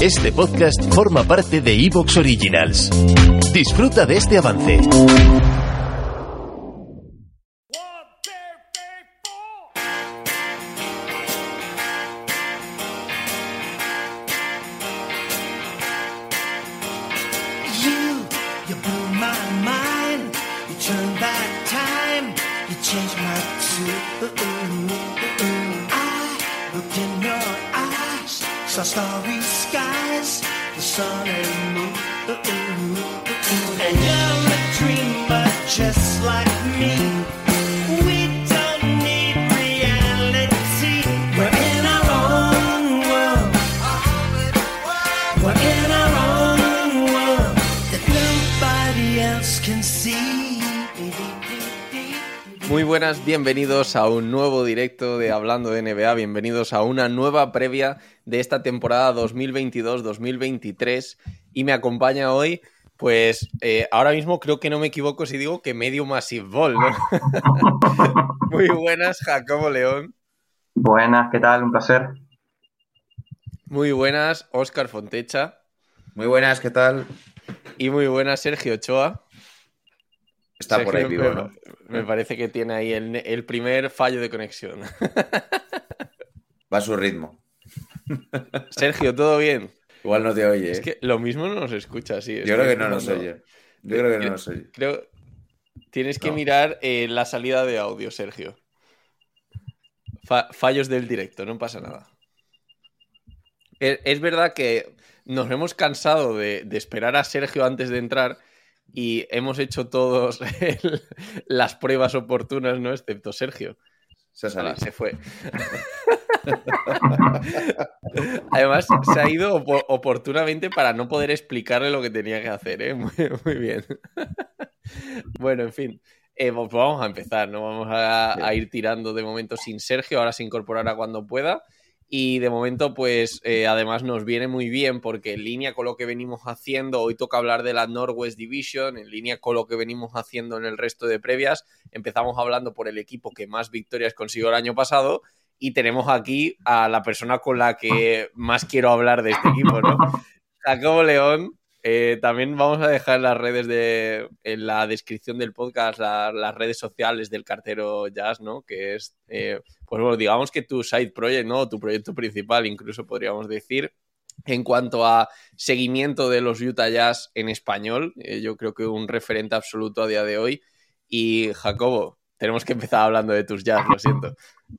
Este podcast forma parte de Evox Originals. Disfruta de este avance. Blew my tune. I looked in your saw starry skies, the sun and moon. And you're a dreamer just like me. Buenas, bienvenidos a un nuevo directo de Hablando de NBA, bienvenidos a una nueva previa de esta temporada 2022-2023 y me acompaña hoy, pues eh, ahora mismo creo que no me equivoco si digo que medio Massive Ball, ¿no? Muy buenas, Jacobo León. Buenas, ¿qué tal? Un placer. Muy buenas, Óscar Fontecha. Muy buenas, ¿qué tal? Y muy buenas, Sergio Ochoa. Está por ahí vivo, me, ¿no? me parece que tiene ahí el, el primer fallo de conexión. Va a su ritmo. Sergio, ¿todo bien? Igual no te oye. Es ¿eh? que lo mismo no nos escucha, sí. Yo creo que no nos oye. Yo creo que no nos oye. Creo. Tienes que No. mirar eh, la salida de audio, Sergio. Fa- fallos del directo, no pasa nada. Es, es verdad que nos hemos cansado de, de esperar a Sergio antes de entrar y hemos hecho todos el- las pruebas oportunas, ¿no? Excepto Sergio. Se se fue. Además, se ha ido opo- oportunamente para no poder explicarle lo que tenía que hacer, ¿eh? Muy, muy bien. Bueno, en fin. Eh, pues vamos a empezar, ¿no? Vamos a, a ir tirando de momento sin Sergio, ahora se incorporará cuando pueda. Y de momento, pues eh, además nos viene muy bien porque en línea con lo que venimos haciendo, hoy toca hablar de la Northwest Division, en línea con lo que venimos haciendo en el resto de previas, empezamos hablando por el equipo que más victorias consiguió el año pasado y tenemos aquí a la persona con la que más quiero hablar de este equipo, ¿no? Jacobo León. Eh, también vamos a dejar las redes de, en la descripción del podcast, la- las redes sociales del cartero Jazz, ¿no? Que es, eh, pues bueno, digamos que tu side project, ¿no? Tu proyecto principal, incluso podríamos decir. En cuanto a seguimiento de los Utah Jazz en español, eh, yo creo que un referente absoluto a día de hoy. Y Jacobo, tenemos que empezar hablando de tus Jazz, lo siento.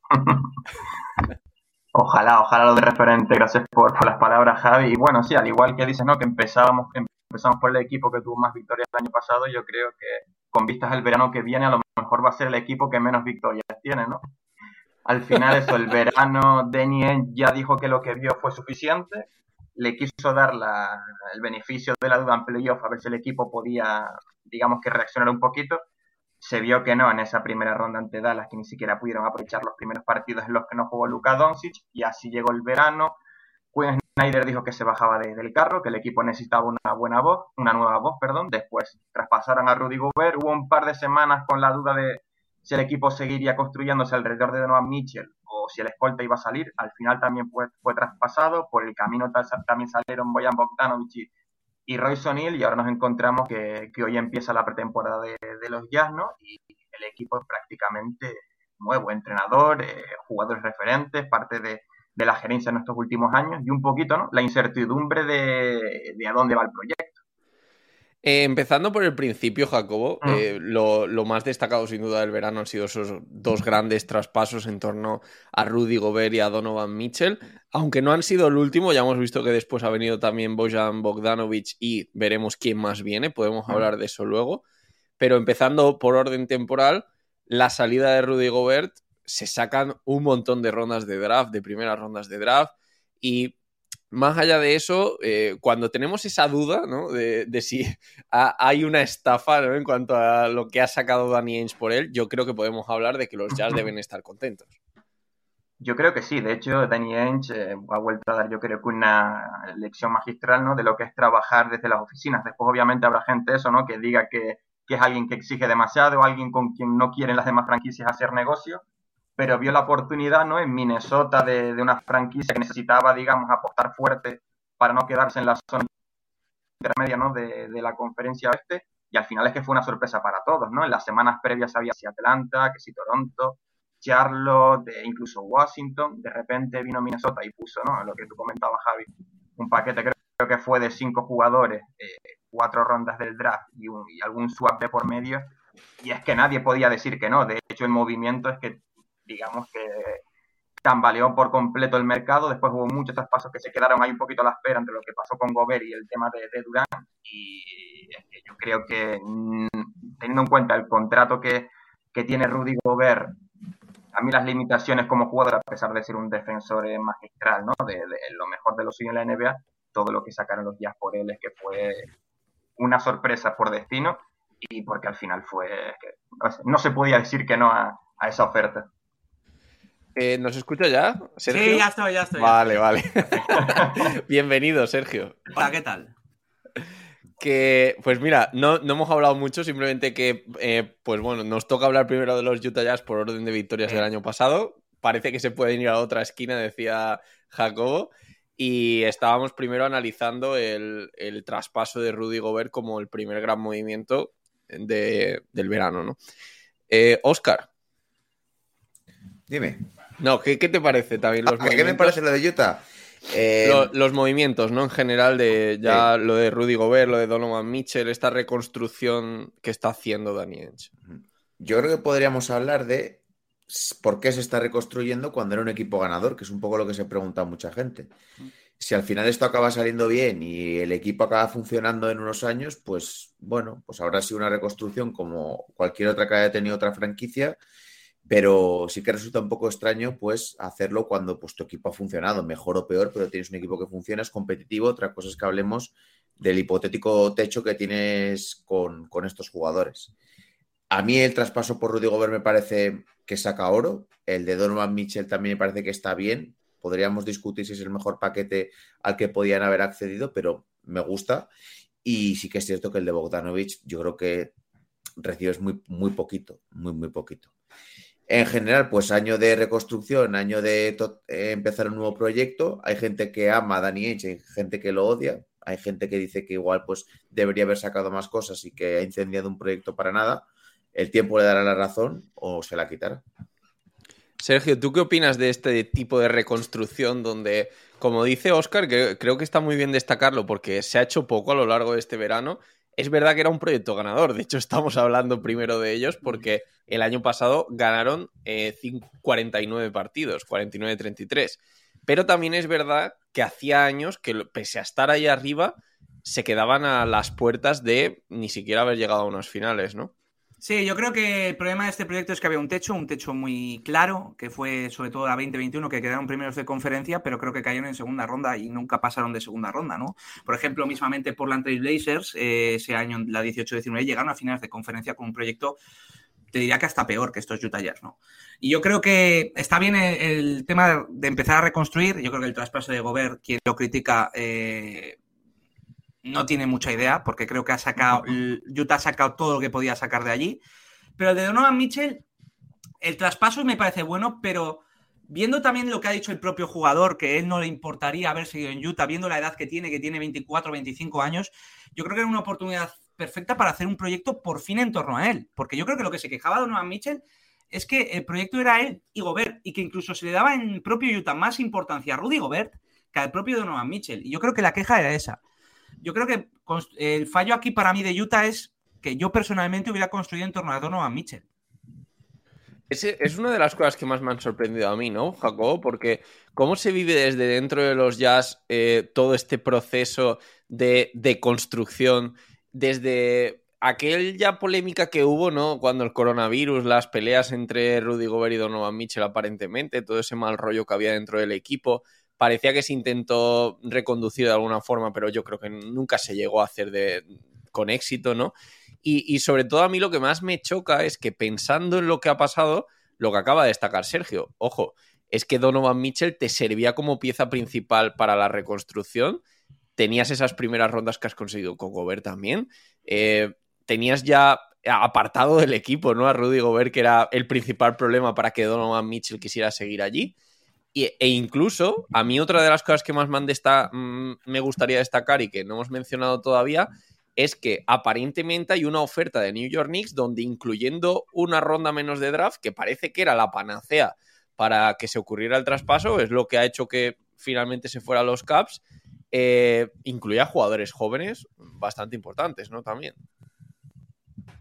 Ojalá, ojalá lo de referente. Gracias por, las palabras, Javi. Y bueno, sí, al igual que dices, ¿no? Que empezábamos, empezamos por el equipo que tuvo más victorias el año pasado, yo creo que con vistas al verano que viene, a lo mejor va a ser el equipo que menos victorias tiene, ¿no? Al final, eso, el verano, Denien ya dijo que lo que vio fue suficiente. Le quiso dar la- el beneficio de la duda en playoff a ver si el equipo podía, digamos que reaccionar un poquito. Se vio que no en esa primera ronda ante Dallas, que ni siquiera pudieron aprovechar los primeros partidos en los que no jugó Luka Doncic, y así llegó el verano. Quinn Snyder dijo que se bajaba de- del carro, que el equipo necesitaba una buena voz, una nueva voz, perdón. Después traspasaron a Rudy Gobert. Hubo un par de semanas con la duda de si el equipo seguiría construyéndose alrededor de Donovan Mitchell o si el escolta iba a salir. Al final también fue, fue traspasado. Por el camino también salieron Boyan Bogdanovic y, Royce O'Neal y ahora nos encontramos que, hoy empieza la pretemporada de, los Jazz, ¿no? Y el equipo es prácticamente nuevo, entrenador, eh, jugadores referentes, parte de, de la gerencia en estos últimos años y un poquito, ¿no? La incertidumbre de, de a dónde va el proyecto. Eh, empezando por el principio, Jacobo, Mm. eh, lo, lo más destacado sin duda del verano han sido esos dos grandes traspasos en torno a Rudy Gobert y a Donovan Mitchell. Aunque no han sido el último, ya hemos visto que después ha venido también Bojan Bogdanovic y veremos quién más viene, podemos Mm. hablar de eso luego. Pero empezando por orden temporal, la salida de Rudy Gobert se sacan un montón de rondas de draft, de primeras rondas de draft, y más allá de eso, eh, cuando tenemos esa duda ¿no? de, de si ha- hay una estafa ¿no? en cuanto a lo que ha sacado Danny Ainge por él, yo creo que podemos hablar de que los Jazz deben estar contentos. Yo creo que sí, de hecho, Danny Ainge eh, ha vuelto a dar, yo creo que una lección magistral, ¿no? De lo que es trabajar desde las oficinas. Después, obviamente, habrá gente eso, ¿no? Que diga que, que es alguien que exige demasiado, alguien con quien no quieren las demás franquicias hacer negocio, pero vio la oportunidad, ¿no? En Minnesota de, de una franquicia que necesitaba, digamos, apostar fuerte para no quedarse en la zona intermedia, ¿no? De, de la conferencia oeste, y al final es que fue una sorpresa para todos, ¿no? En las semanas previas había si Atlanta, que si Toronto, Charlotte, incluso Washington, de repente vino Minnesota y puso, ¿no? Lo que tú comentabas, Javi, un paquete creo, creo que fue de cinco jugadores, eh, cuatro rondas del draft y, un- y algún swap de por medio, y es que nadie podía decir que no. De hecho, el movimiento es que, digamos que tambaleó por completo el mercado, después hubo muchos traspasos que se quedaron ahí un poquito a la espera entre lo que pasó con Gobert y el tema de, de Durán, y es que yo creo que mm, teniendo en cuenta el contrato que, que tiene Rudy Gobert a mí las limitaciones como jugador, a pesar de ser un defensor eh, magistral, ¿no? De, lo mejor de lo suyo en la NBA, todo lo que sacaron los Jazz por él es que fue una sorpresa por destino y porque al final fue no se podía decir que no a, a esa oferta. Eh, ¿Nos escucha ya, Sergio? Sí, ya estoy, ya estoy. ya Vale, vale. Bienvenido, Sergio. Hola, ¿qué tal? Que, pues mira, no, no hemos hablado mucho, simplemente que, eh, pues bueno, nos toca hablar primero de los Utah Jazz por orden de victorias del año pasado. Parece que se pueden ir a otra esquina, decía Jacobo. Y estábamos primero analizando el, el traspaso de Rudy Gobert como el primer gran movimiento de- del verano, ¿no? Eh, Oscar, Dime. No, ¿qué, qué te parece también los ¿A qué me movimientos? parece lo de Utah? Eh, Lo- los movimientos, ¿no? En general, de ya lo de Rudy Gobert, lo de Donovan Mitchell, esta reconstrucción que está haciendo Danny Ainge. Yo creo que podríamos hablar de por qué se está reconstruyendo cuando era un equipo ganador, que es un poco lo que se pregunta mucha gente. Si al final esto acaba saliendo bien y el equipo acaba funcionando en unos años, pues bueno, pues habrá sido una reconstrucción como cualquier otra que haya tenido otra franquicia, pero sí que resulta un poco extraño pues hacerlo cuando pues, tu equipo ha funcionado, mejor o peor, pero tienes un equipo que funciona, es competitivo. Otra cosa es que hablemos del hipotético techo que tienes con, estos jugadores. A mí el traspaso por Rudy Gobert me parece que saca oro. El de Donovan Mitchell también me parece que está bien. Podríamos discutir si es el mejor paquete al que podían haber accedido, pero me gusta. Y sí que es cierto que el de Bogdanovich yo creo que recibes muy, muy poquito, muy, muy poquito. En general, pues año de reconstrucción, año de eh, empezar un nuevo proyecto. Hay gente que ama a Danny hay gente que lo odia. Hay gente que dice que igual pues debería haber sacado más cosas y que ha incendiado un proyecto para nada. El tiempo le dará la razón o se la quitará. Sergio, ¿tú qué opinas de este tipo de reconstrucción donde, como dice Oscar, que creo que está muy bien destacarlo porque se ha hecho poco a lo largo de este verano? Es verdad que era un proyecto ganador, de hecho estamos hablando primero de ellos porque el año pasado ganaron eh, cin- 49 partidos, 49-33. Pero también es verdad que hacía años que, pese a estar ahí arriba, se quedaban a las puertas de ni siquiera haber llegado a unas finales, ¿no? Sí, yo creo que el problema de este proyecto es que había un techo, un techo muy claro, que fue sobre todo la 2021, que quedaron primeros de conferencia, pero creo que cayeron en segunda ronda y nunca pasaron de segunda ronda, ¿no? Por ejemplo, mismamente Portland Trail Blazers, eh, ese año, la 18-19, llegaron a finales de conferencia con un proyecto, te diría que hasta peor que estos Utah Jazz, ¿no? Y yo creo que está bien el, el tema de empezar a reconstruir, yo creo que el traspaso de Gobert, quien lo critica... Eh, no tiene mucha idea, porque creo que ha sacado, Utah ha sacado todo lo que podía sacar de allí. Pero el de Donovan Mitchell, el traspaso me parece bueno, pero viendo también lo que ha dicho el propio jugador, que él no le importaría haber seguido en Utah, viendo la edad que tiene, que tiene 24, 25 años, yo creo que era una oportunidad perfecta para hacer un proyecto por fin en torno a él. Porque yo creo que lo que se quejaba Donovan Mitchell es que el proyecto era él y Gobert, y que incluso se le daba en el propio Utah más importancia a Rudy Gobert que al propio Donovan Mitchell. Y yo creo que la queja era esa. Yo creo que el fallo aquí para mí de Utah es que yo personalmente hubiera construido en torno a Donovan Mitchell. Ese es una de las cosas que más me han sorprendido a mí, ¿no, Jacobo? Porque cómo se vive desde dentro de los jazz eh, todo este proceso de, de, construcción, desde aquella polémica que hubo, ¿no? Cuando el coronavirus, las peleas entre Rudy Gobert y Donovan Mitchell aparentemente, todo ese mal rollo que había dentro del equipo, parecía que se intentó reconducir de alguna forma, pero yo creo que nunca se llegó a hacer de, con éxito, ¿no? Y, sobre todo a mí lo que más me choca es que pensando en lo que ha pasado, lo que acaba de destacar Sergio, ojo, es que Donovan Mitchell te servía como pieza principal para la reconstrucción. Tenías esas primeras rondas que has conseguido con Gobert también. Eh, tenías ya apartado del equipo, ¿no? A Rudy Gobert, que era el principal problema para que Donovan Mitchell quisiera seguir allí. E incluso, a mí otra de las cosas que más mm, me gustaría destacar y que no hemos mencionado todavía es que aparentemente hay una oferta de New York Knicks donde incluyendo una ronda menos de draft, que parece que era la panacea para que se ocurriera el traspaso, es lo que ha hecho que finalmente se fuera a los Caps, eh, incluía jugadores jóvenes bastante importantes, ¿no? También.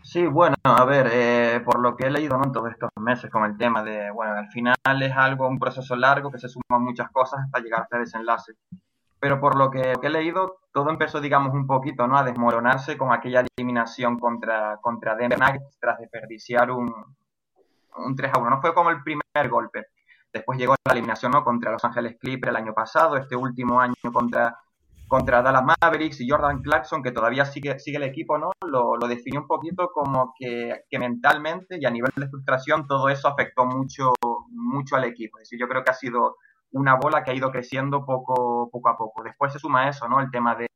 Sí, bueno, a ver, eh, por lo que he leído ¿no? en todos estos meses con el tema de, bueno, al final es algo, un proceso largo que se suman muchas cosas hasta llegar a desenlace. Pero por lo que, he leído, todo empezó, digamos, un poquito ¿no? a desmoronarse con aquella eliminación contra, contra Denver tras desperdiciar un, un 3 a 1. No fue como el primer golpe. Después llegó la eliminación ¿no? contra Los Ángeles Clippers el año pasado, este último año contra, contra Dallas Mavericks y Jordan Clarkson, que todavía sigue, sigue el equipo, ¿no? Lo, lo definió un poquito como que, que, mentalmente y a nivel de frustración todo eso afectó mucho, mucho al equipo. Es decir, yo creo que ha sido una bola que ha ido creciendo poco, poco a poco. Después se suma eso, ¿no? El tema de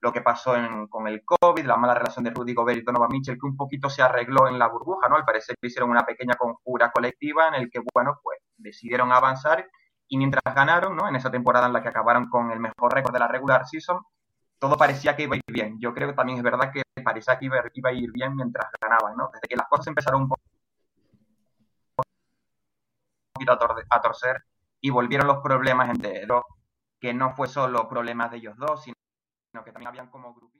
lo que pasó con el COVID, la mala relación de Rudy Gobert y Donovan Mitchell, que un poquito se arregló en la burbuja, ¿no? Al parecer hicieron una pequeña conjura colectiva en el que, bueno, pues decidieron avanzar y mientras ganaron, ¿no? En esa temporada en la que acabaron con el mejor récord de la regular season, todo parecía que iba a ir bien. Yo creo que también es verdad que parecía que iba, a ir bien mientras ganaban, ¿no? Desde que las cosas empezaron un poquito a, torcer y volvieron los problemas enteros, que no fue solo problemas de ellos dos, sino que también habían como grupitos.